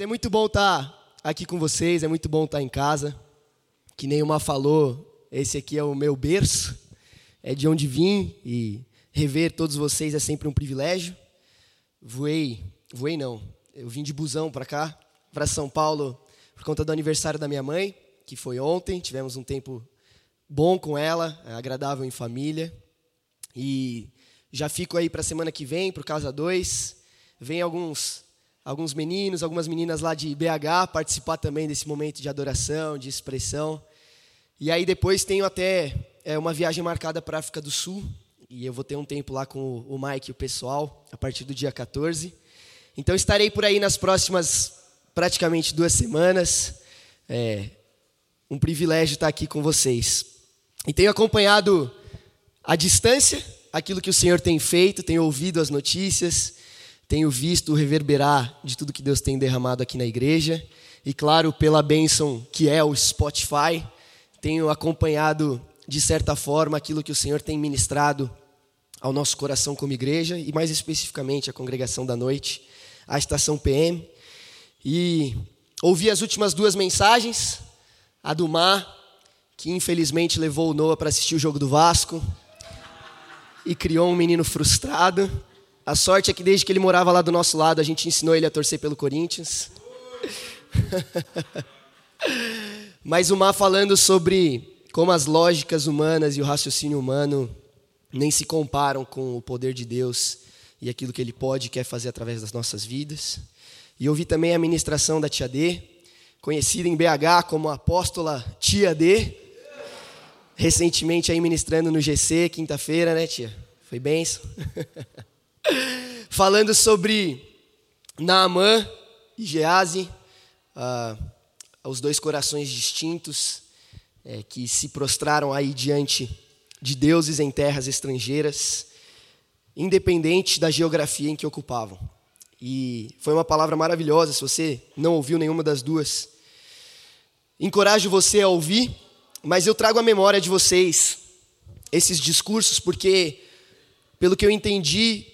É muito bom estar aqui com vocês, é muito bom estar em casa. Que nem uma falou, esse aqui é o meu berço, é de onde vim e rever todos vocês é sempre um privilégio. Voei, voei não, eu vim de busão para cá, para São Paulo, por conta do aniversário da minha mãe, que foi ontem. Tivemos um tempo bom com ela, agradável em família. E já fico aí para a semana que vem, para o Casa 2. Vem alguns alguns meninos, algumas meninas lá de BH participar também desse momento de adoração, de expressão. E aí depois tenho até é, uma viagem marcada para a África do Sul, e eu vou ter um tempo lá com o Mike e o pessoal, a partir do dia 14. Então estarei por aí nas próximas praticamente duas semanas. É um privilégio estar aqui com vocês. E tenho acompanhado à distância aquilo que o Senhor tem feito, tenho ouvido as notícias, tenho visto o reverberar de tudo que Deus tem derramado aqui na igreja. E claro, pela bênção que é o Spotify, tenho acompanhado de certa forma aquilo que o Senhor tem ministrado ao nosso coração como igreja e mais especificamente a congregação da noite, a estação PM. E ouvi as últimas duas mensagens, a do Mar, que infelizmente levou o Noah para assistir o jogo do Vasco e criou um menino frustrado. A sorte é que desde que ele morava lá do nosso lado, a gente ensinou ele a torcer pelo Corinthians. Mas o Mar falando sobre como as lógicas humanas e o raciocínio humano nem se comparam com o poder de Deus e aquilo que Ele pode e quer fazer através das nossas vidas. E ouvi também a ministração da Tia D, conhecida em BH como apóstola Tia D, recentemente aí ministrando no GC, quinta-feira, né, tia? Foi benção. falando sobre Naamã e Gease, uh, os dois corações distintos é, que se prostraram aí diante de deuses em terras estrangeiras, independente da geografia em que ocupavam. E foi uma palavra maravilhosa, se você não ouviu nenhuma das duas. Encorajo você a ouvir, mas eu trago a memória de vocês esses discursos porque, pelo que eu entendi,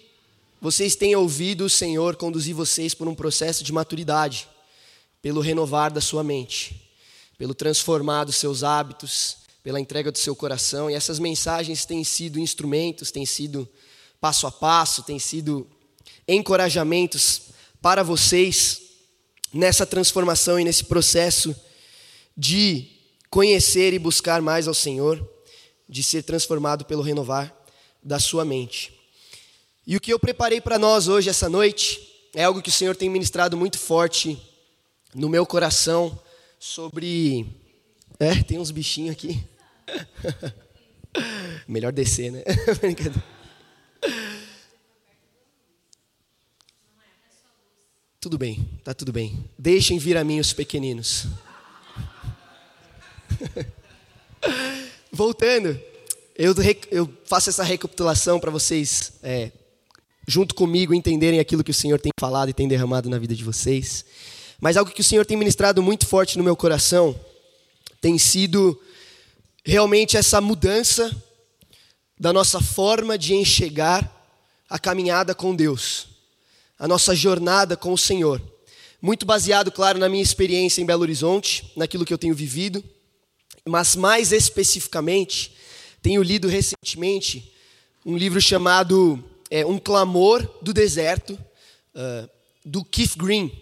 vocês têm ouvido o Senhor conduzir vocês por um processo de maturidade, pelo renovar da sua mente, pelo transformar dos seus hábitos, pela entrega do seu coração. E essas mensagens têm sido instrumentos, têm sido passo a passo, têm sido encorajamentos para vocês nessa transformação e nesse processo de conhecer e buscar mais ao Senhor, de ser transformado pelo renovar da sua mente. E o que eu preparei para nós hoje, essa noite, é algo que o Senhor tem ministrado muito forte no meu coração sobre. É, tem uns bichinhos aqui. Melhor descer, né? tudo bem, tá tudo bem. Deixem vir a mim os pequeninos. Voltando, eu, eu, faço essa recapitulação para vocês é, junto comigo, entenderem aquilo que o Senhor tem falado e tem derramado na vida de vocês. Mas algo que o Senhor tem ministrado muito forte no meu coração tem sido realmente essa mudança da nossa forma de enxergar a caminhada com Deus, a nossa jornada com o Senhor. Muito baseado, claro, na minha experiência em Belo Horizonte, naquilo que eu tenho vivido, mas mais especificamente, tenho lido recentemente um livro chamado é, Um Clamor do Deserto, uh, do Keith Green.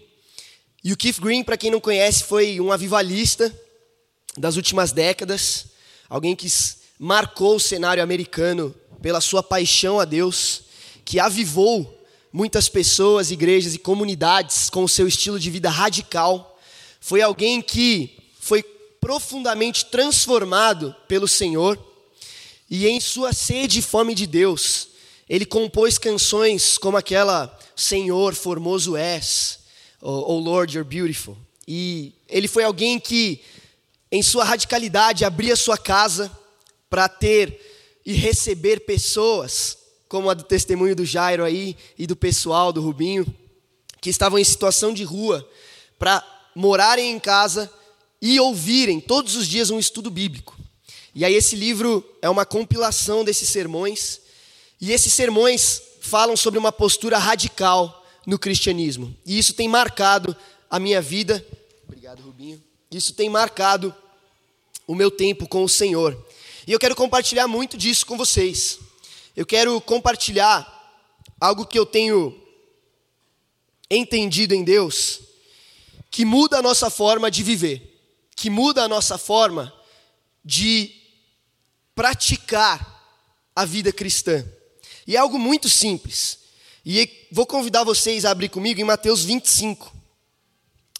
E o Keith Green, para quem não conhece, foi um avivalista das últimas décadas, alguém que marcou o cenário americano pela sua paixão a Deus, que avivou muitas pessoas, igrejas e comunidades com o seu estilo de vida radical. Foi alguém que foi profundamente transformado pelo Senhor e em sua sede e fome de Deus, ele compôs canções como aquela Senhor, formoso és, Oh Lord, you're beautiful. E ele foi alguém que, em sua radicalidade, abria sua casa para ter e receber pessoas, como a do testemunho do Jairo aí e do pessoal do Rubinho, que estavam em situação de rua, para morarem em casa e ouvirem todos os dias um estudo bíblico. E aí esse livro é uma compilação desses sermões e esses sermões falam sobre uma postura radical no cristianismo. E isso tem marcado a minha vida. Obrigado, Rubinho. Isso tem marcado o meu tempo com o Senhor. E eu quero compartilhar muito disso com vocês. Eu quero compartilhar algo que eu tenho entendido em Deus, que muda a nossa forma de viver, que muda a nossa forma de praticar a vida cristã. E é algo muito simples. E vou convidar vocês a abrir comigo em Mateus 25.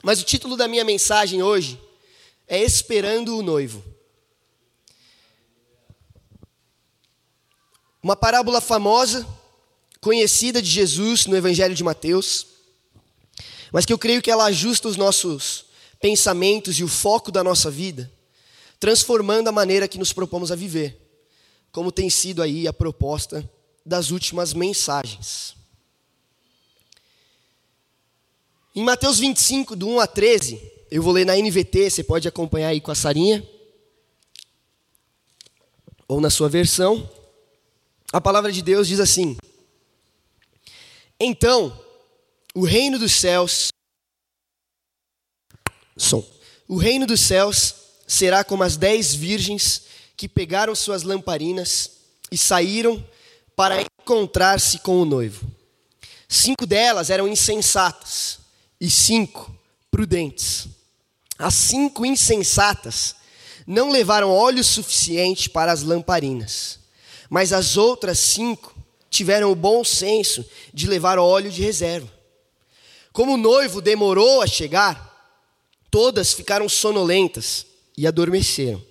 Mas o título da minha mensagem hoje é Esperando o Noivo. Uma parábola famosa, conhecida de Jesus no Evangelho de Mateus, mas que eu creio que ela ajusta os nossos pensamentos e o foco da nossa vida, transformando a maneira que nos propomos a viver, como tem sido aí a proposta das últimas mensagens. Em Mateus 25, do 1 a 13, eu vou ler na NVT, você pode acompanhar aí com a Sarinha, ou na sua versão. A palavra de Deus diz assim: Então, o reino dos céus. Som. O reino dos céus será como as dez virgens que pegaram suas lamparinas e saíram para encontrar-se com o noivo. Cinco delas eram insensatas e cinco prudentes. As cinco insensatas não levaram óleo suficiente para as lamparinas. Mas as outras cinco tiveram o bom senso de levar óleo de reserva. Como o noivo demorou a chegar, todas ficaram sonolentas e adormeceram.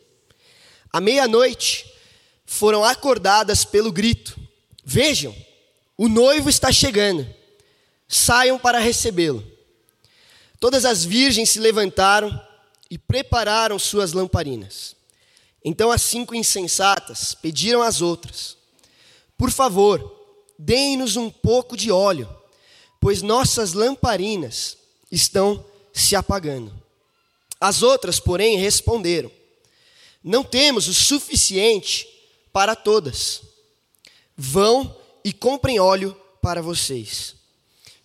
À meia-noite, foram acordadas pelo grito: Vejam, o noivo está chegando, saiam para recebê-lo. Todas as virgens se levantaram e prepararam suas lamparinas. Então as cinco insensatas pediram às outras: Por favor, deem-nos um pouco de óleo, pois nossas lamparinas estão se apagando. As outras, porém, responderam: Não temos o suficiente para todas. Vão e comprem óleo para vocês.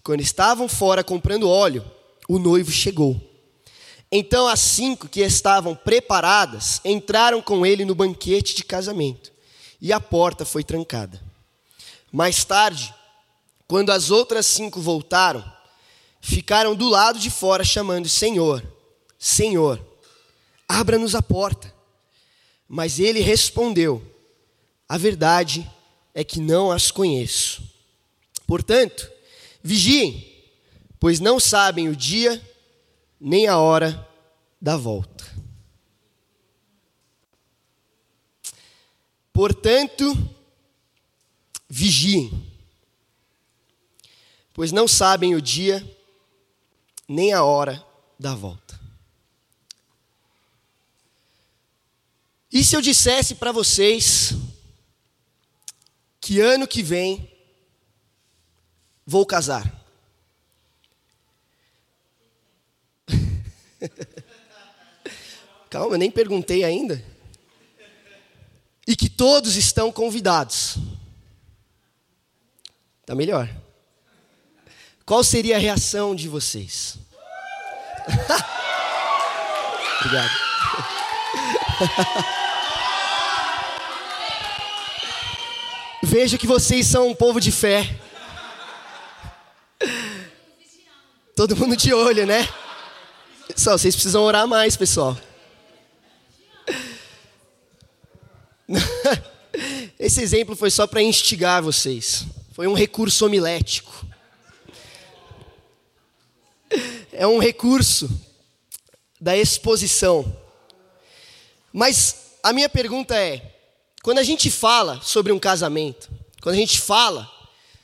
Quando estavam fora comprando óleo, o noivo chegou. Então as cinco que estavam preparadas entraram com ele no banquete de casamento, e a porta foi trancada. Mais tarde, quando as outras cinco voltaram, ficaram do lado de fora chamando: Senhor, Senhor, abra-nos a porta. Mas ele respondeu: A verdade é que não as conheço. Portanto, vigiem, pois não sabem o dia nem a hora da volta. Portanto, vigiem, pois não sabem o dia nem a hora da volta. E se eu dissesse para vocês que ano que vem vou casar? Calma, eu nem perguntei ainda. E que todos estão convidados. Tá melhor. Qual seria a reação de vocês? Obrigado. Vejo que vocês são um povo de fé. Todo mundo de olho, né? Só, vocês precisam orar mais, pessoal. Esse exemplo foi só para instigar vocês. Foi um recurso homilético. É um recurso da exposição. Mas a minha pergunta é: quando a gente fala sobre um casamento, quando a gente fala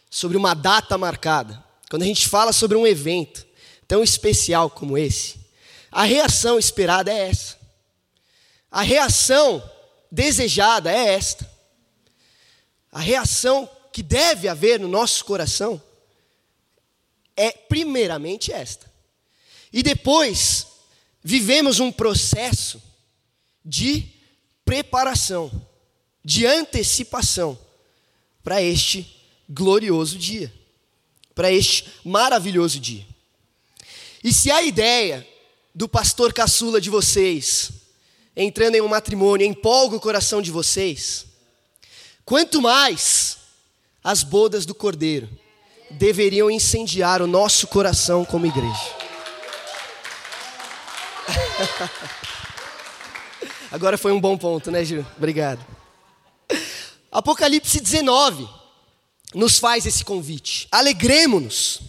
sobre uma data marcada, quando a gente fala sobre um evento tão especial como esse, a reação esperada é essa. A reação desejada é esta. A reação que deve haver no nosso coração é primeiramente esta. E depois vivemos um processo de preparação, de antecipação para este glorioso dia, para este maravilhoso dia. E se a ideia do pastor caçula de vocês, entrando em um matrimônio, empolga o coração de vocês, quanto mais as bodas do cordeiro deveriam incendiar o nosso coração como igreja. Agora foi um bom ponto, né, Gil? Obrigado. Apocalipse 19 nos faz esse convite. Alegremos-nos,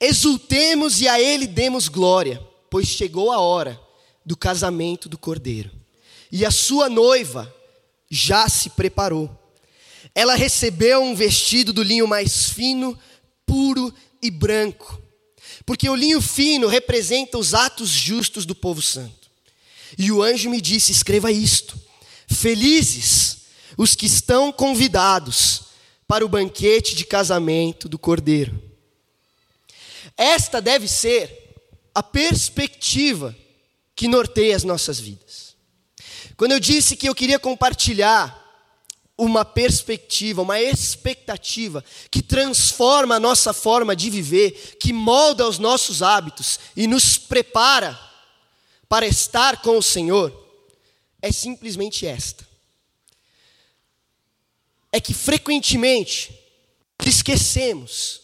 exultemos e a Ele demos glória, pois chegou a hora do casamento do Cordeiro. E a sua noiva já se preparou. Ela recebeu um vestido do linho mais fino, puro e branco, porque o linho fino representa os atos justos do povo santo. E o anjo me disse: escreva isto: Felizes os que estão convidados para o banquete de casamento do Cordeiro. Esta deve ser a perspectiva que norteia as nossas vidas. Quando eu disse que eu queria compartilhar uma perspectiva, uma expectativa que transforma a nossa forma de viver, que molda os nossos hábitos e nos prepara para estar com o Senhor, é simplesmente esta é que frequentemente esquecemos,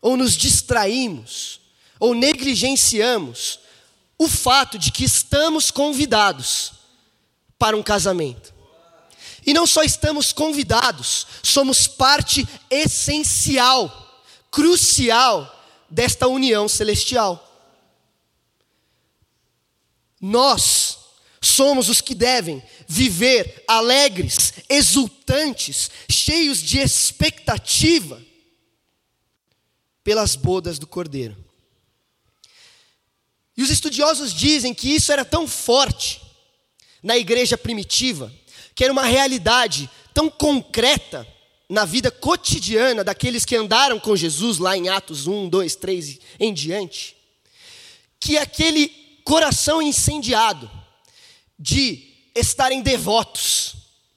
ou nos distraímos, ou negligenciamos o fato de que estamos convidados para um casamento. E não só estamos convidados, somos parte essencial, crucial desta união celestial. Nós somos os que devem viver alegres, exultantes, cheios de expectativa pelas bodas do Cordeiro. E os estudiosos dizem que isso era tão forte na igreja primitiva, que era uma realidade tão concreta na vida cotidiana daqueles que andaram com Jesus lá em Atos 1, 2, 3 em diante, que aquele coração incendiado, de estarem devotos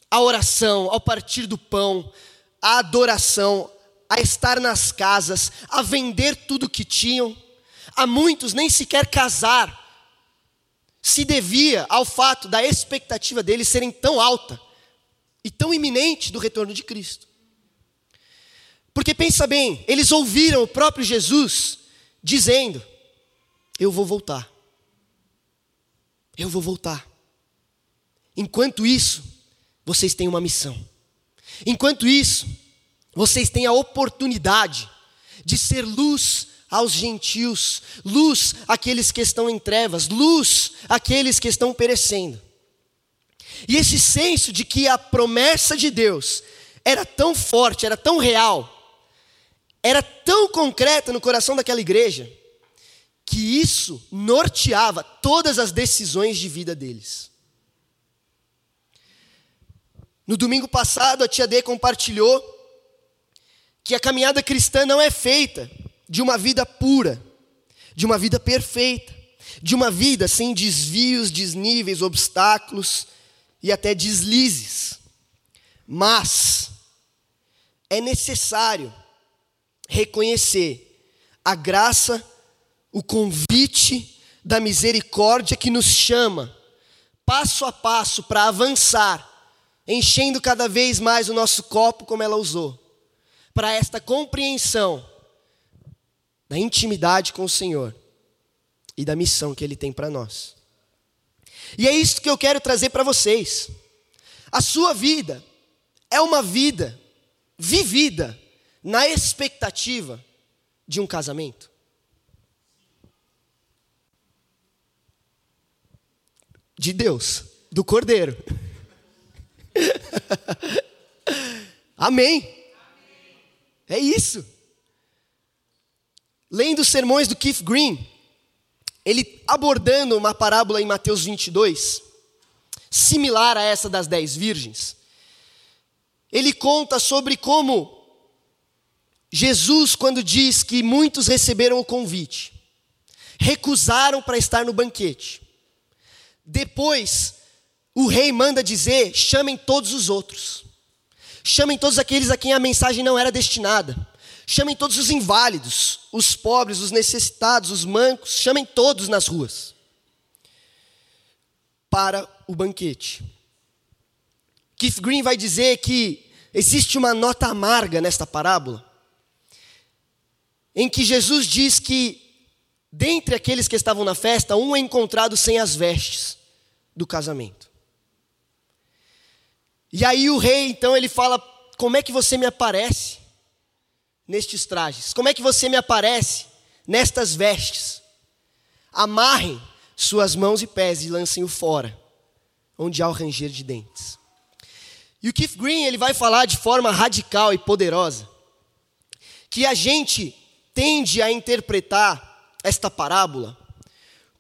à oração, ao partir do pão, à adoração, a estar nas casas, a vender tudo que tinham. A muitos nem sequer casar se devia ao fato da expectativa deles serem tão alta e tão iminente do retorno de Cristo. Porque pensa bem, eles ouviram o próprio Jesus dizendo: Eu vou voltar. Eu vou voltar. Enquanto isso, vocês têm uma missão. Enquanto isso, vocês têm a oportunidade de ser luz aos gentios, luz àqueles que estão em trevas, luz àqueles que estão perecendo. E esse senso de que a promessa de Deus era tão forte, era tão real, era tão concreta no coração daquela igreja, que isso norteava todas as decisões de vida deles. No domingo passado, a tia D compartilhou que a caminhada cristã não é feita de uma vida pura, de uma vida perfeita, de uma vida sem desvios, desníveis, obstáculos e até deslizes. Mas é necessário reconhecer a graça, o convite da misericórdia que nos chama, passo a passo, para avançar enchendo cada vez mais o nosso copo como ela usou, para esta compreensão da intimidade com o Senhor e da missão que Ele tem para nós. E é isso que eu quero trazer para vocês. A sua vida é uma vida vivida na expectativa de um casamento. De Deus, do Cordeiro. Amém. É isso. Lendo os sermões do Keith Green, ele abordando uma parábola em Mateus 22, similar a essa das dez virgens, ele conta sobre como Jesus, quando diz que muitos receberam o convite, recusaram para estar no banquete. Depois, o rei manda dizer: chamem todos os outros. Chamem todos aqueles a quem a mensagem não era destinada. Chamem todos os inválidos, os pobres, os necessitados, os mancos, chamem todos nas ruas para o banquete. Keith Green vai dizer que existe uma nota amarga nesta parábola, em que Jesus diz que, dentre aqueles que estavam na festa, um é encontrado sem as vestes do casamento. E aí o rei, então, ele fala: Como é que você me aparece nestes trajes? Como é que você me aparece nestas vestes? Amarrem suas mãos e pés e lancem-o fora, onde há o ranger de dentes. E o Keith Green ele vai falar de forma radical e poderosa que a gente tende a interpretar esta parábola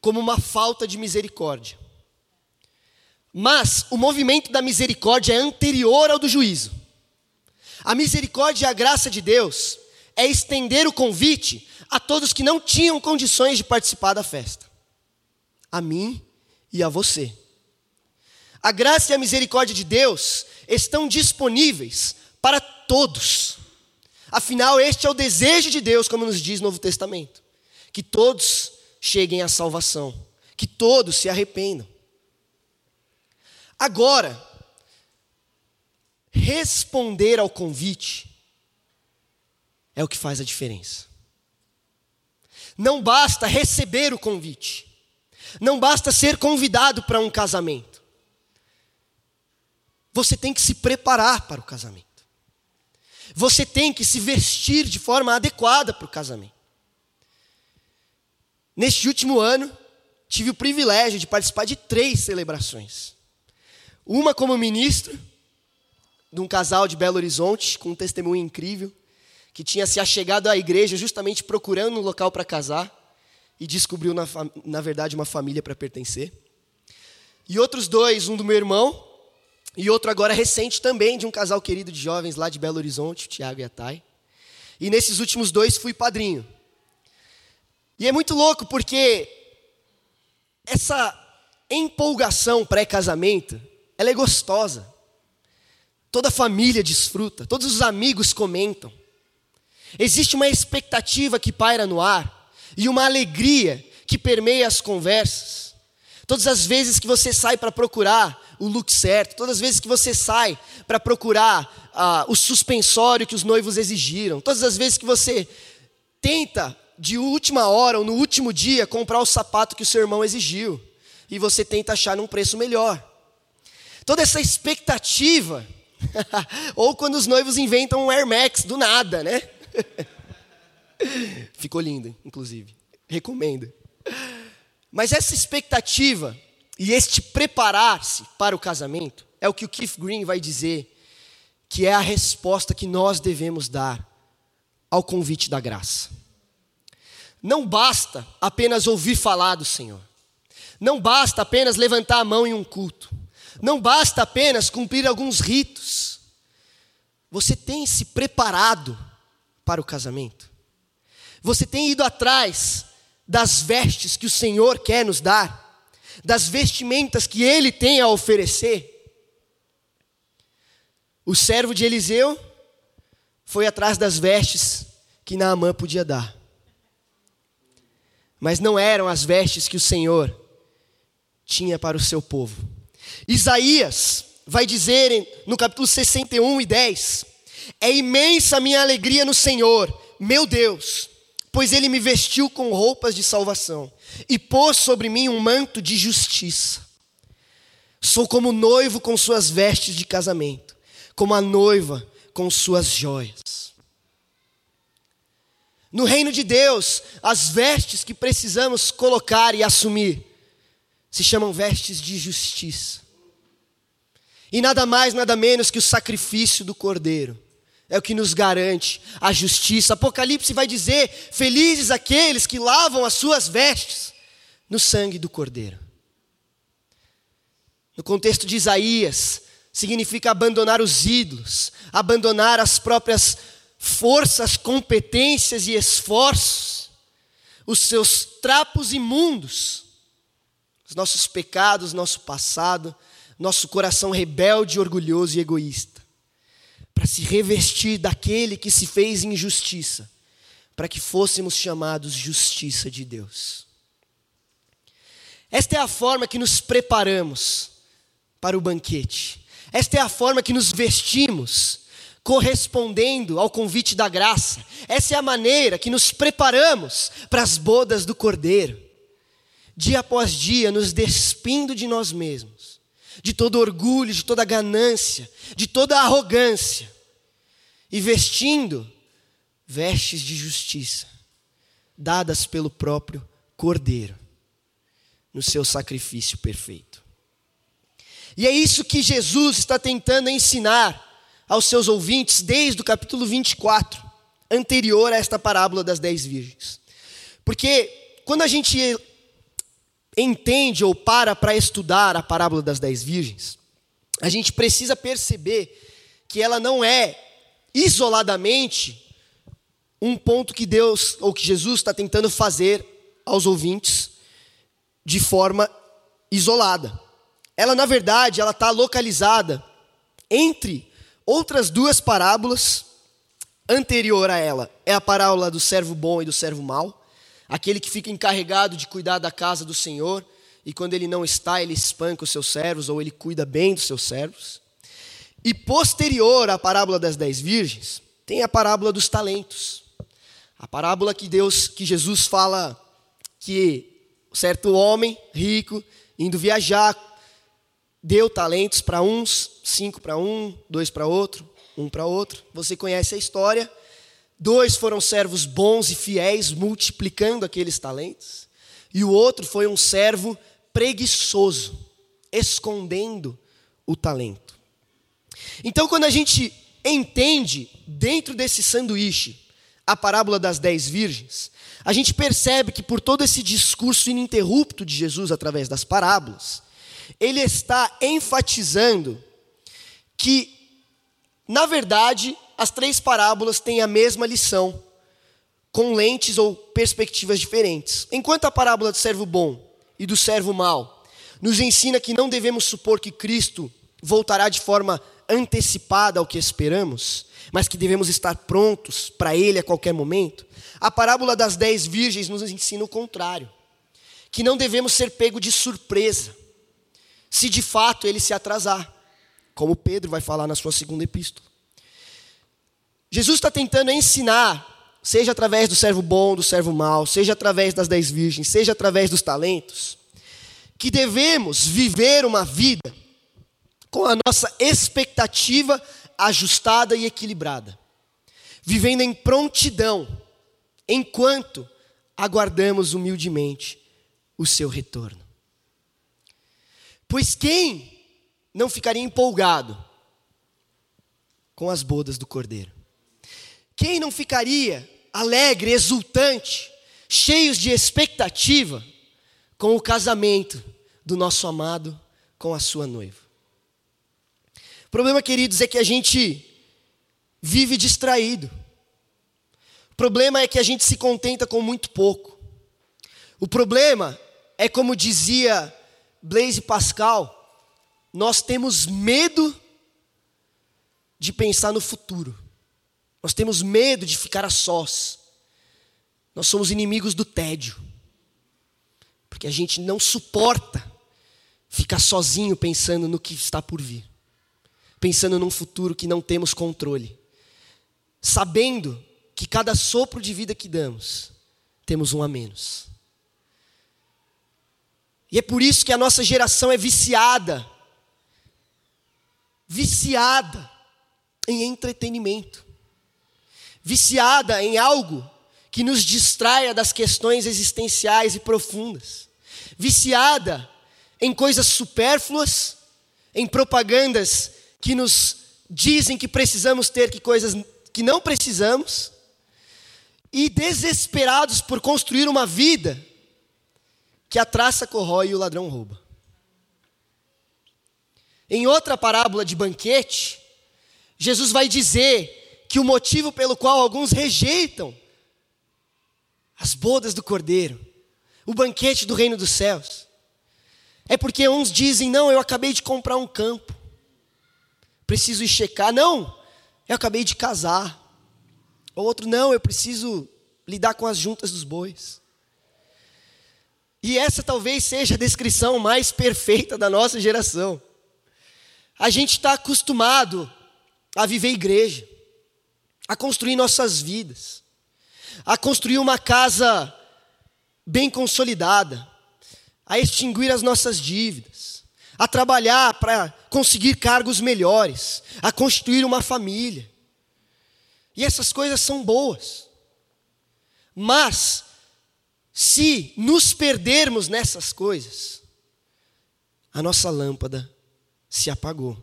como uma falta de misericórdia. Mas o movimento da misericórdia é anterior ao do juízo. A misericórdia e a graça de Deus é estender o convite a todos que não tinham condições de participar da festa a mim e a você. A graça e a misericórdia de Deus estão disponíveis para todos. Afinal, este é o desejo de Deus, como nos diz o Novo Testamento: que todos cheguem à salvação, que todos se arrependam. Agora, responder ao convite é o que faz a diferença. Não basta receber o convite. Não basta ser convidado para um casamento. Você tem que se preparar para o casamento. Você tem que se vestir de forma adequada para o casamento. Neste último ano, tive o privilégio de participar de três celebrações. Uma como ministro de um casal de Belo Horizonte, com um testemunho incrível, que tinha se achegado à igreja justamente procurando um local para casar e descobriu, na, na verdade, uma família para pertencer. E outros dois, um do meu irmão, e outro agora recente também, de um casal querido de jovens lá de Belo Horizonte, o Tiago e a Thay. E nesses últimos dois fui padrinho. E é muito louco porque essa empolgação pré-casamento, ela é gostosa. Toda a família desfruta, todos os amigos comentam. Existe uma expectativa que paira no ar e uma alegria que permeia as conversas. Todas as vezes que você sai para procurar o look certo, todas as vezes que você sai para procurar ah, o suspensório que os noivos exigiram, todas as vezes que você tenta de última hora ou no último dia comprar o sapato que o seu irmão exigiu e você tenta achar num preço melhor. Toda essa expectativa, ou quando os noivos inventam um Air Max do nada, né? Ficou lindo, inclusive. Recomendo. Mas essa expectativa e este preparar-se para o casamento é o que o Keith Green vai dizer que é a resposta que nós devemos dar ao convite da graça. Não basta apenas ouvir falar do Senhor. Não basta apenas levantar a mão em um culto. Não basta apenas cumprir alguns ritos. Você tem se preparado para o casamento? Você tem ido atrás das vestes que o Senhor quer nos dar, das vestimentas que Ele tem a oferecer. O servo de Eliseu foi atrás das vestes que Naamã podia dar. Mas não eram as vestes que o Senhor tinha para o seu povo. Isaías vai dizer no capítulo 61 e 10: É imensa a minha alegria no Senhor, meu Deus pois ele me vestiu com roupas de salvação e pôs sobre mim um manto de justiça. Sou como noivo com suas vestes de casamento, como a noiva com suas joias. No reino de Deus, as vestes que precisamos colocar e assumir se chamam vestes de justiça. E nada mais, nada menos que o sacrifício do cordeiro é o que nos garante a justiça. Apocalipse vai dizer: Felizes aqueles que lavam as suas vestes no sangue do Cordeiro. No contexto de Isaías, significa abandonar os ídolos, abandonar as próprias forças, competências e esforços, os seus trapos imundos, os nossos pecados, nosso passado, nosso coração rebelde, orgulhoso e egoísta para se revestir daquele que se fez injustiça, para que fôssemos chamados justiça de Deus. Esta é a forma que nos preparamos para o banquete. Esta é a forma que nos vestimos, correspondendo ao convite da graça. Essa é a maneira que nos preparamos para as bodas do Cordeiro. Dia após dia, nos despindo de nós mesmos, de todo orgulho, de toda ganância, de toda arrogância, e vestindo vestes de justiça, dadas pelo próprio Cordeiro, no seu sacrifício perfeito. E é isso que Jesus está tentando ensinar aos seus ouvintes desde o capítulo 24, anterior a esta parábola das dez virgens. Porque quando a gente entende ou para para estudar a parábola das dez virgens, a gente precisa perceber que ela não é isoladamente um ponto que Deus ou que Jesus está tentando fazer aos ouvintes de forma isolada. Ela, na verdade, ela está localizada entre outras duas parábolas anterior a ela. É a parábola do servo bom e do servo mau, aquele que fica encarregado de cuidar da casa do Senhor e quando ele não está, ele espanca os seus servos ou ele cuida bem dos seus servos. E posterior à parábola das dez virgens, tem a parábola dos talentos. A parábola que Deus, que Jesus fala que certo homem rico indo viajar deu talentos para uns, cinco para um, dois para outro, um para outro. Você conhece a história. Dois foram servos bons e fiéis, multiplicando aqueles talentos. E o outro foi um servo preguiçoso, escondendo o talento. Então, quando a gente entende dentro desse sanduíche a parábola das dez virgens, a gente percebe que por todo esse discurso ininterrupto de Jesus através das parábolas, ele está enfatizando que, na verdade, as três parábolas têm a mesma lição, com lentes ou perspectivas diferentes. Enquanto a parábola do servo bom e do servo mau nos ensina que não devemos supor que Cristo voltará de forma antecipada ao que esperamos, mas que devemos estar prontos para Ele a qualquer momento, a parábola das dez virgens nos ensina o contrário, que não devemos ser pego de surpresa se de fato ele se atrasar, como Pedro vai falar na sua segunda epístola. Jesus está tentando ensinar, seja através do servo bom, do servo mau, seja através das dez virgens, seja através dos talentos, que devemos viver uma vida com a nossa expectativa ajustada e equilibrada, vivendo em prontidão, enquanto aguardamos humildemente o seu retorno. Pois quem não ficaria empolgado com as bodas do cordeiro? Quem não ficaria alegre, exultante, cheios de expectativa com o casamento do nosso amado com a sua noiva? O problema, queridos, é que a gente vive distraído. O problema é que a gente se contenta com muito pouco. O problema é como dizia Blaise Pascal, nós temos medo de pensar no futuro. Nós temos medo de ficar a sós. Nós somos inimigos do tédio. Porque a gente não suporta ficar sozinho pensando no que está por vir. Pensando num futuro que não temos controle. Sabendo que cada sopro de vida que damos, temos um a menos. E é por isso que a nossa geração é viciada viciada em entretenimento, viciada em algo que nos distraia das questões existenciais e profundas, viciada em coisas supérfluas, em propagandas que nos dizem que precisamos ter que coisas que não precisamos, e desesperados por construir uma vida que a traça corrói e o ladrão rouba. Em outra parábola de banquete, Jesus vai dizer que o motivo pelo qual alguns rejeitam as bodas do cordeiro, o banquete do reino dos céus, é porque uns dizem: Não, eu acabei de comprar um campo, preciso ir checar. Não, eu acabei de casar. O outro, não, eu preciso lidar com as juntas dos bois. E essa talvez seja a descrição mais perfeita da nossa geração. A gente está acostumado a viver igreja, a construir nossas vidas, a construir uma casa bem consolidada, a extinguir as nossas dívidas, a trabalhar para conseguir cargos melhores, a constituir uma família. E essas coisas são boas. Mas, se nos perdermos nessas coisas, a nossa lâmpada se apagou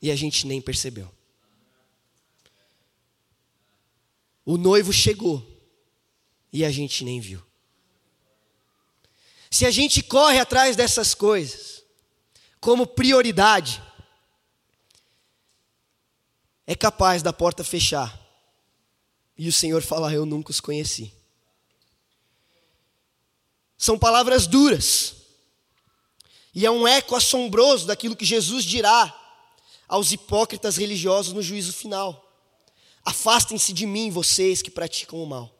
e a gente nem percebeu. O noivo chegou e a gente nem viu. Se a gente corre atrás dessas coisas como prioridade, é capaz da porta fechar e o Senhor falar: Eu nunca os conheci. São palavras duras. E é um eco assombroso daquilo que Jesus dirá aos hipócritas religiosos no juízo final. Afastem-se de mim, vocês que praticam o mal.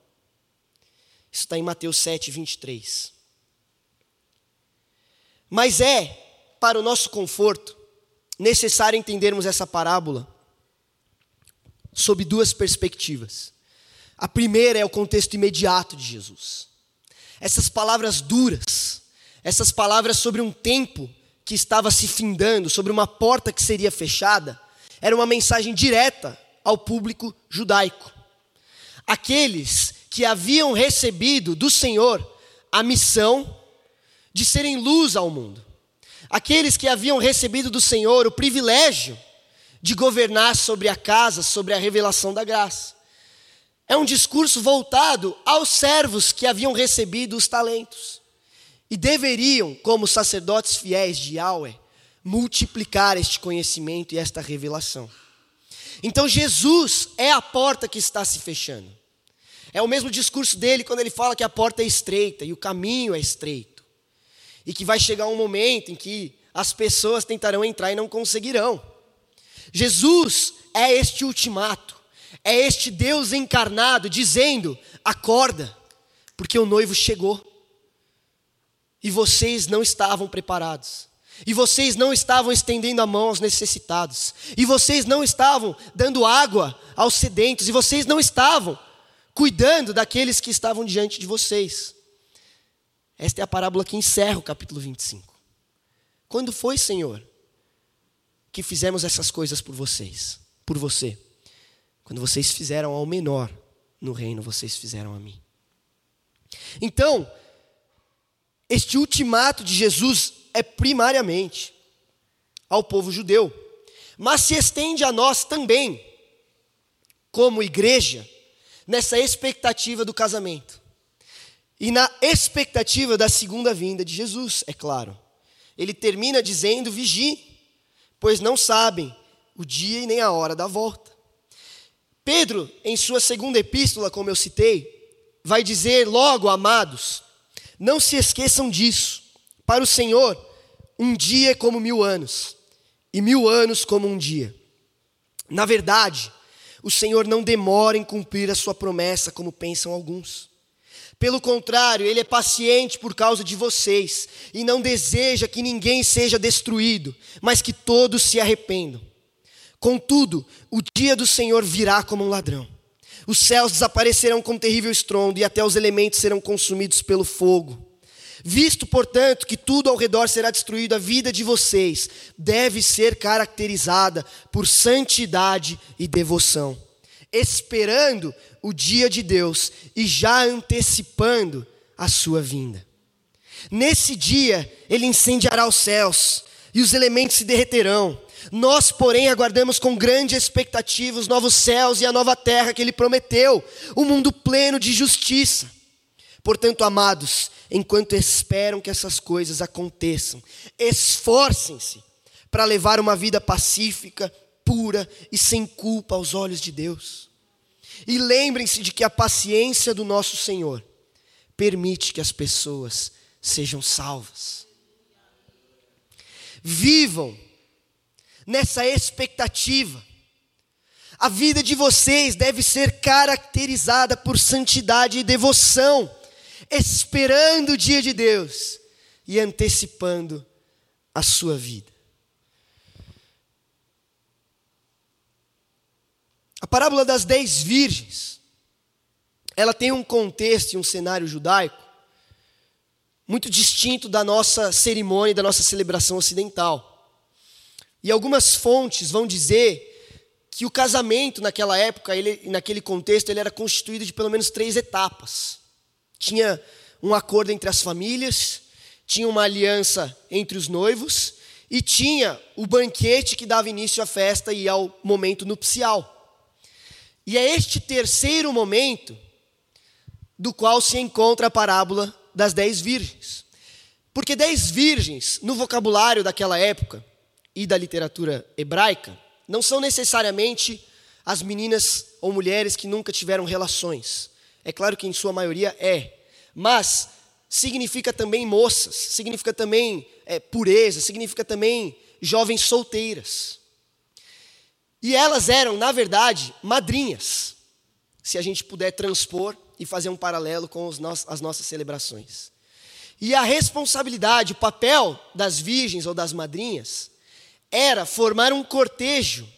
Isso está em Mateus 7, 23. Mas é, para o nosso conforto, necessário entendermos essa parábola sob duas perspectivas. A primeira é o contexto imediato de Jesus. Essas palavras duras, essas palavras sobre um tempo que estava se findando, sobre uma porta que seria fechada, era uma mensagem direta ao público judaico. Aqueles que haviam recebido do Senhor a missão de serem luz ao mundo. Aqueles que haviam recebido do Senhor o privilégio de governar sobre a casa, sobre a revelação da graça. É um discurso voltado aos servos que haviam recebido os talentos e deveriam, como sacerdotes fiéis de Yahweh, multiplicar este conhecimento e esta revelação. Então Jesus é a porta que está se fechando. É o mesmo discurso dele quando ele fala que a porta é estreita e o caminho é estreito. E que vai chegar um momento em que as pessoas tentarão entrar e não conseguirão. Jesus é este ultimato. É este Deus encarnado dizendo: acorda, porque o noivo chegou. E vocês não estavam preparados. E vocês não estavam estendendo a mão aos necessitados. E vocês não estavam dando água aos sedentos. E vocês não estavam cuidando daqueles que estavam diante de vocês. Esta é a parábola que encerra o capítulo 25. Quando foi, Senhor, que fizemos essas coisas por vocês? Por você? Quando vocês fizeram ao menor no reino, vocês fizeram a mim. Então, este ultimato de Jesus é primariamente ao povo judeu, mas se estende a nós também, como igreja, nessa expectativa do casamento. E na expectativa da segunda vinda de Jesus, é claro. Ele termina dizendo: vigie, pois não sabem o dia e nem a hora da volta. Pedro, em sua segunda epístola, como eu citei, vai dizer logo, amados, não se esqueçam disso. Para o Senhor, um dia é como mil anos, e mil anos como um dia. Na verdade, o Senhor não demora em cumprir a sua promessa, como pensam alguns. Pelo contrário, Ele é paciente por causa de vocês e não deseja que ninguém seja destruído, mas que todos se arrependam. Contudo, o dia do Senhor virá como um ladrão. Os céus desaparecerão com terrível estrondo e até os elementos serão consumidos pelo fogo. Visto, portanto, que tudo ao redor será destruído, a vida de vocês deve ser caracterizada por santidade e devoção, esperando o dia de Deus e já antecipando a sua vinda. Nesse dia, ele incendiará os céus e os elementos se derreterão nós, porém, aguardamos com grande expectativa os novos céus e a nova terra que Ele prometeu, um mundo pleno de justiça. Portanto, amados, enquanto esperam que essas coisas aconteçam, esforcem-se para levar uma vida pacífica, pura e sem culpa aos olhos de Deus. E lembrem-se de que a paciência do nosso Senhor permite que as pessoas sejam salvas. Vivam nessa expectativa. A vida de vocês deve ser caracterizada por santidade e devoção, esperando o dia de Deus e antecipando a sua vida. A parábola das dez virgens, ela tem um contexto e um cenário judaico muito distinto da nossa cerimônia, da nossa celebração ocidental. E algumas fontes vão dizer que o casamento naquela época, ele, naquele contexto, ele era constituído de pelo menos três etapas. Tinha um acordo entre as famílias, tinha uma aliança entre os noivos e tinha o banquete que dava início à festa e ao momento nupcial. E é este terceiro momento do qual se encontra a parábola das dez virgens. Porque dez virgens, no vocabulário daquela época e da literatura hebraica, não são necessariamente as meninas ou mulheres que nunca tiveram relações. É claro que em sua maioria é, mas significa também moças, significa também é, pureza, significa também jovens solteiras. E elas eram, na verdade, madrinhas, se a gente puder transpor e fazer um paralelo com no as nossas celebrações. E a responsabilidade, o papel das virgens ou das madrinhas, era formar um cortejo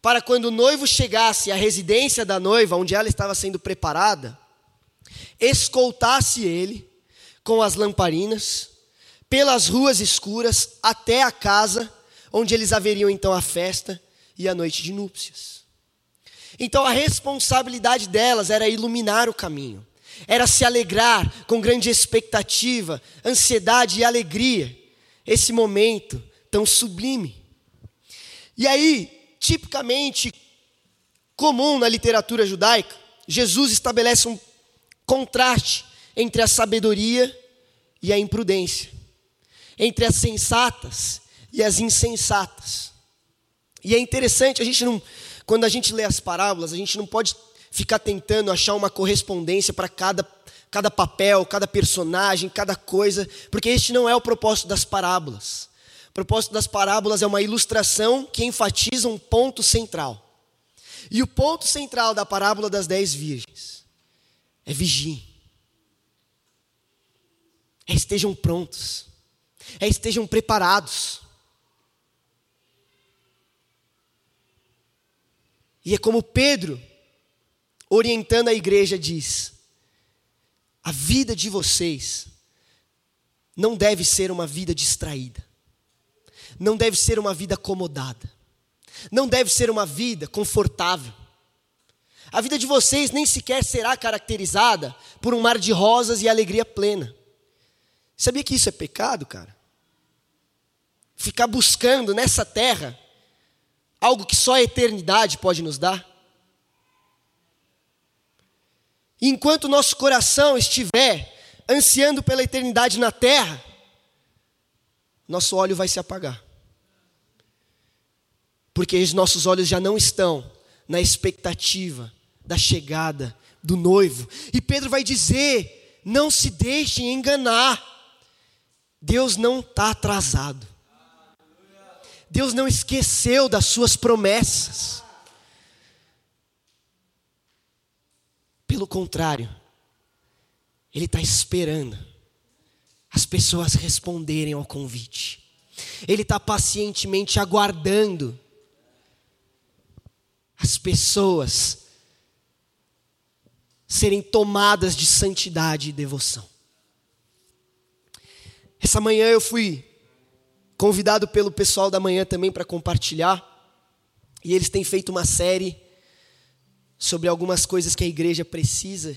para quando o noivo chegasse à residência da noiva, onde ela estava sendo preparada, escoltasse ele com as lamparinas pelas ruas escuras até a casa onde eles haveriam então a festa e a noite de núpcias. Então a responsabilidade delas era iluminar o caminho, era se alegrar com grande expectativa, ansiedade e alegria, esse momento tão sublime. E aí, tipicamente comum na literatura judaica, Jesus estabelece um contraste entre a sabedoria e a imprudência, entre as sensatas e as insensatas. E é interessante, a gente não, quando a gente lê as parábolas, a gente não pode ficar tentando achar uma correspondência para cada, cada papel, cada personagem, cada coisa, porque este não é o propósito das parábolas. O propósito das parábolas é uma ilustração que enfatiza um ponto central. E o ponto central da parábola das dez virgens é vigiem. É estejam prontos. É estejam preparados. E é como Pedro, orientando a igreja, diz: a vida de vocês não deve ser uma vida distraída, não deve ser uma vida acomodada, não deve ser uma vida confortável. A vida de vocês nem sequer será caracterizada por um mar de rosas e alegria plena. Sabia que isso é pecado, cara? Ficar buscando nessa terra algo que só a eternidade pode nos dar? Enquanto nosso coração estiver ansiando pela eternidade na terra, nosso olho vai se apagar. Porque os nossos olhos já não estão na expectativa da chegada do noivo. E Pedro vai dizer: não se deixem enganar. Deus não está atrasado. Deus não esqueceu das suas promessas. Pelo contrário, Ele está esperando as pessoas responderem ao convite. Ele está pacientemente aguardando as pessoas serem tomadas de santidade e devoção. Essa manhã eu fui convidado pelo pessoal da manhã também para compartilhar. E eles têm feito uma série sobre algumas coisas que a igreja precisa.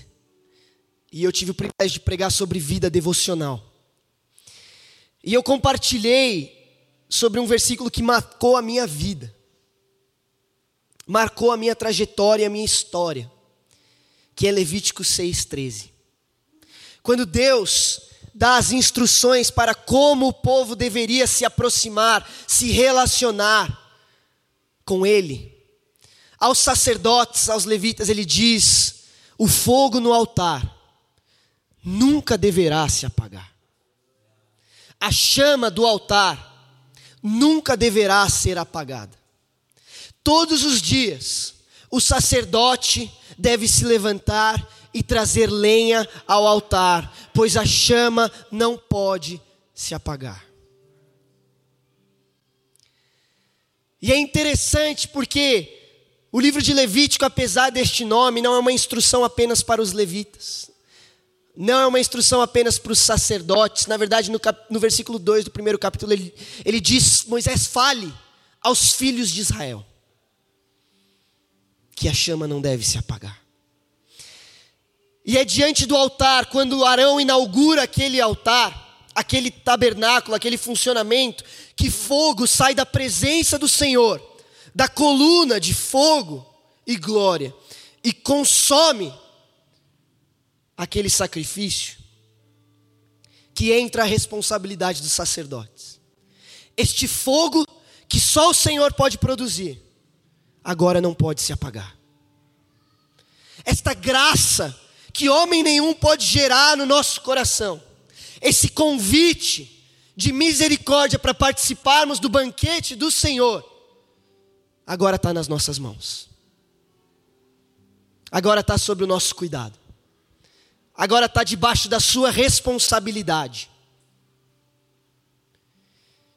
E eu tive o privilégio de pregar sobre vida devocional. E eu compartilhei sobre um versículo que marcou a minha vida. Marcou a minha trajetória, a minha história, que é Levítico 6:13. Quando Deus dá as instruções para como o povo deveria se aproximar, se relacionar com Ele. Aos sacerdotes, aos levitas, ele diz: o fogo no altar nunca deverá se apagar. A chama do altar nunca deverá ser apagada. Todos os dias, o sacerdote deve se levantar e trazer lenha ao altar, pois a chama não pode se apagar. E é interessante porque o livro de Levítico, apesar deste nome, não é uma instrução apenas para os levitas. Não é uma instrução apenas para os sacerdotes. Na verdade, no, cap, no versículo 2 do primeiro capítulo, ele, ele diz: Moisés fale aos filhos de Israel que a chama não deve se apagar. E é diante do altar, quando Arão inaugura aquele altar, aquele tabernáculo, aquele funcionamento, que fogo sai da presença do Senhor, da coluna de fogo e glória, e consome aquele sacrifício, que entra a responsabilidade dos sacerdotes. Este fogo que só o Senhor pode produzir, agora não pode se apagar. Esta graça que homem nenhum pode gerar no nosso coração, esse convite de misericórdia para participarmos do banquete do Senhor, agora está nas nossas mãos, agora está sob o nosso cuidado, agora está debaixo da Sua responsabilidade.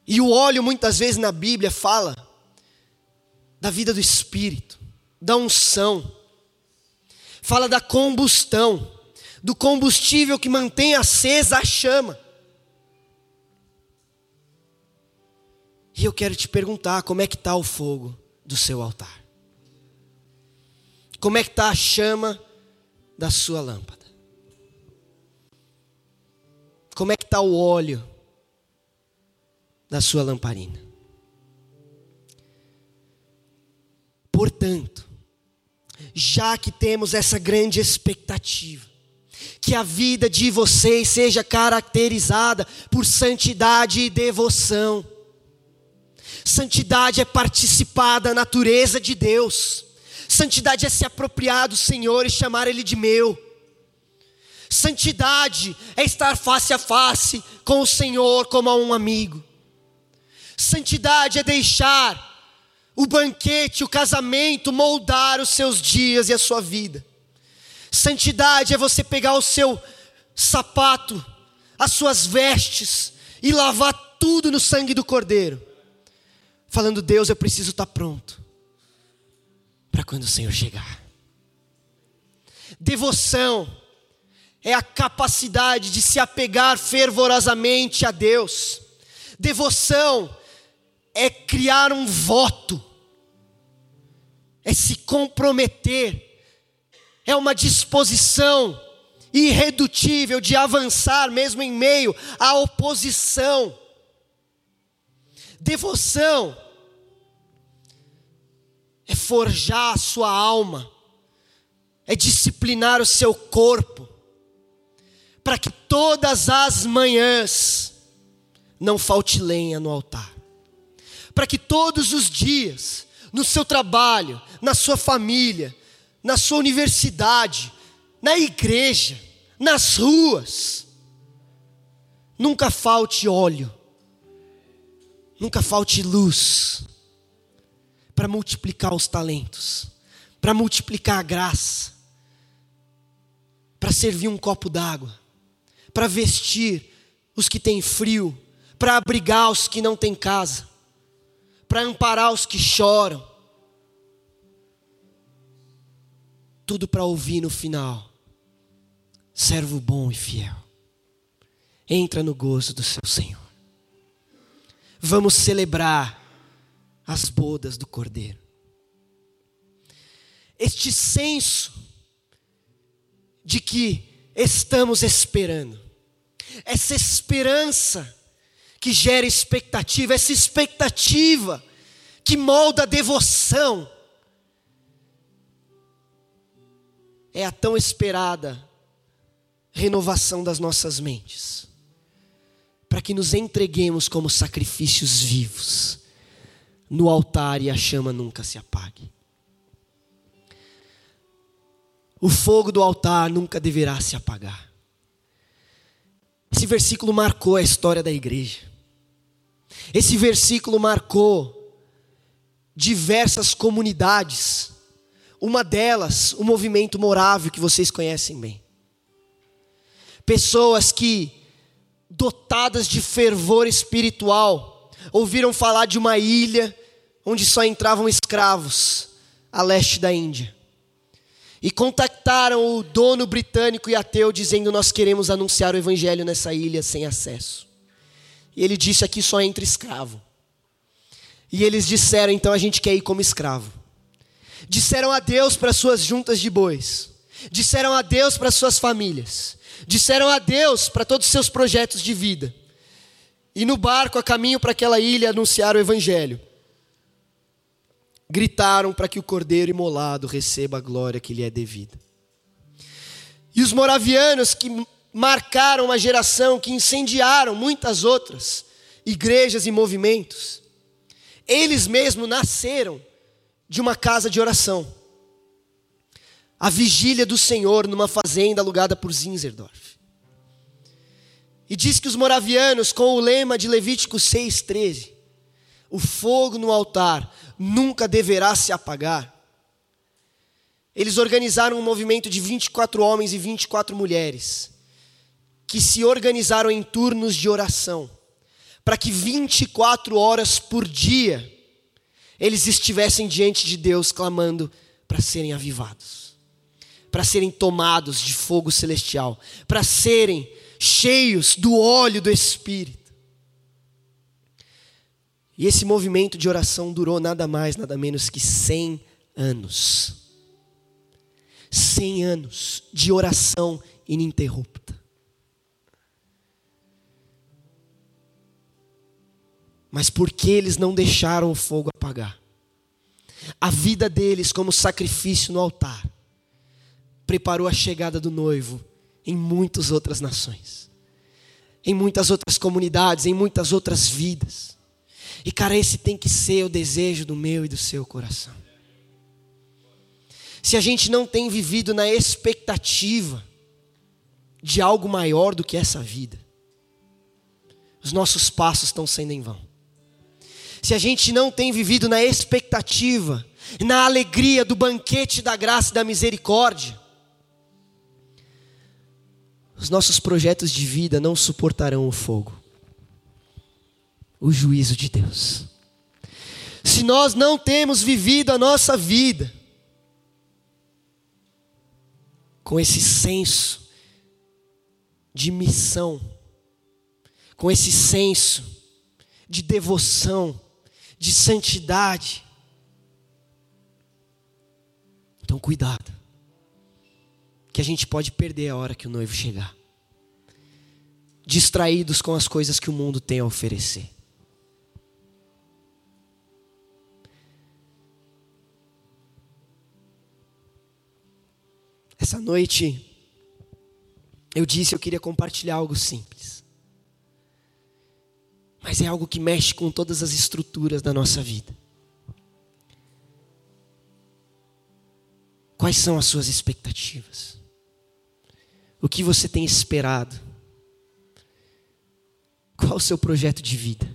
E o óleo, muitas vezes na Bíblia, fala da vida do Espírito, da unção, fala da combustão, do combustível que mantém acesa a chama. E eu quero te perguntar: como é que está o fogo do seu altar? Como é que está a chama da sua lâmpada? Como é que está o óleo da sua lamparina? Portanto, já que temos essa grande expectativa, que a vida de vocês seja caracterizada por santidade e devoção. Santidade é participar da natureza de Deus. Santidade é se apropriar do Senhor e chamar Ele de meu. Santidade é estar face a face com o Senhor como a um amigo. Santidade é deixar o banquete, o casamento, moldar os seus dias e a sua vida. Santidade é você pegar o seu sapato, as suas vestes e lavar tudo no sangue do Cordeiro, falando: Deus, eu preciso estar pronto para quando o Senhor chegar. Devoção é a capacidade de se apegar fervorosamente a Deus. Devoção é criar um voto, é se comprometer, é uma disposição irredutível de avançar mesmo em meio à oposição. Devoção é forjar a sua alma, é disciplinar o seu corpo, para que todas as manhãs não falte lenha no altar para que todos os dias, no seu trabalho, na sua família, na sua universidade, na igreja, nas ruas, nunca falte óleo, nunca falte luz, para multiplicar os talentos, para multiplicar a graça, para servir um copo d'água, para vestir os que têm frio, para abrigar os que não têm casa para amparar os que choram. Tudo para ouvir no final. Servo bom e fiel. Entra no gozo do seu Senhor. Vamos celebrar as bodas do Cordeiro. Este senso de que estamos esperando, essa esperança que gera expectativa, essa expectativa que molda a devoção, é a tão esperada renovação das nossas mentes, para que nos entreguemos como sacrifícios vivos no altar e a chama nunca se apague. O fogo do altar nunca deverá se apagar. Esse versículo marcou a história da igreja. Esse versículo marcou diversas comunidades, Uma delas, o movimento morável que vocês conhecem bem. Pessoas que, dotadas de fervor espiritual, ouviram falar de uma ilha onde só entravam escravos, a leste da Índia. E contactaram o dono britânico e ateu, dizendo: Nós queremos anunciar o evangelho nessa ilha sem acesso. E ele disse: Aqui só entra escravo. E eles disseram: Então a gente quer ir como escravo. Disseram adeus para suas juntas de bois. Disseram adeus para suas famílias. Disseram adeus para todos os seus projetos de vida. E no barco, a caminho para aquela ilha, anunciaram o evangelho gritaram para que o cordeiro imolado receba a glória que lhe é devida. E os moravianos que marcaram uma geração, que incendiaram muitas outras igrejas e movimentos, eles mesmos nasceram de uma casa de oração. A vigília do Senhor numa fazenda alugada por Zinzerdorf. E diz que os moravianos, com o lema de Levítico 6,13, o fogo no altar nunca deverá se apagar. Eles organizaram um movimento de 24 homens e 24 mulheres, que se organizaram em turnos de oração, para que 24 horas por dia eles estivessem diante de Deus clamando para serem avivados, para serem tomados de fogo celestial, para serem cheios do óleo do Espírito. E esse movimento de oração durou nada mais, nada menos que 100 anos. 100 anos de oração ininterrupta. Mas porque eles não deixaram o fogo apagar? A vida deles, como sacrifício no altar, preparou a chegada do noivo em muitas outras nações, em muitas outras comunidades, em muitas outras vidas. E, cara, esse tem que ser o desejo do meu e do seu coração. Se a gente não tem vivido na expectativa de algo maior do que essa vida, os nossos passos estão sendo em vão. Se a gente não tem vivido na expectativa, na alegria do banquete da graça e da misericórdia, os nossos projetos de vida não suportarão o fogo o juízo de Deus. Se nós não temos vivido a nossa vida com esse senso de missão, com esse senso de devoção, de santidade, então cuidado, que a gente pode perder a hora que o noivo chegar, distraídos com as coisas que o mundo tem a oferecer. Essa noite, eu disse eu queria compartilhar algo simples. Mas é algo que mexe com todas as estruturas da nossa vida. Quais são as suas expectativas? O que você tem esperado? Qual o seu projeto de vida?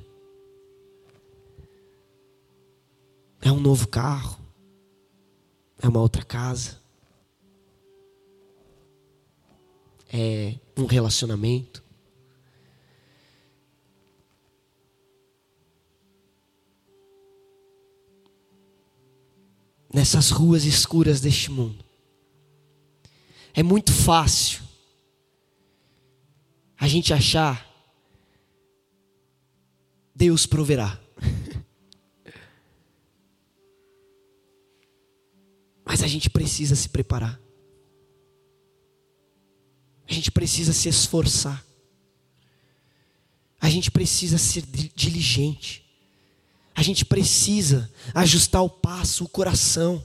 É um novo carro? É uma outra casa? é um relacionamento. Nessas ruas escuras deste mundo, é muito fácil a gente achar Deus proverá. Mas a gente precisa se preparar. A gente precisa se esforçar. A gente precisa ser diligente. A gente precisa ajustar o passo, o coração.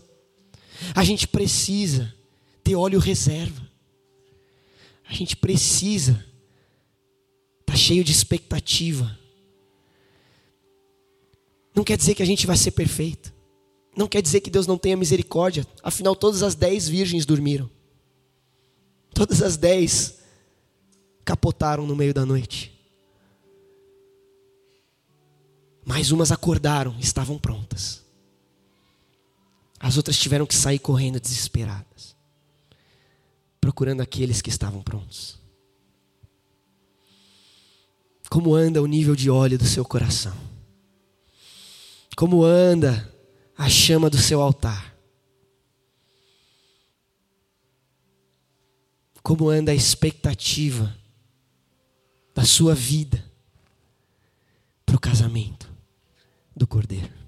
A gente precisa ter óleo reserva. A gente precisa estar tá cheio de expectativa. Não quer dizer que a gente vai ser perfeito. Não quer dizer que Deus não tenha misericórdia. Afinal, todas as dez virgens dormiram. Todas as dez capotaram no meio da noite. Mas umas acordaram, estavam prontas. As outras tiveram que sair correndo desesperadas, procurando aqueles que estavam prontos. Como anda o nível de óleo do seu coração? Como anda a chama do seu altar? Como anda a expectativa da sua vida para o casamento do Cordeiro?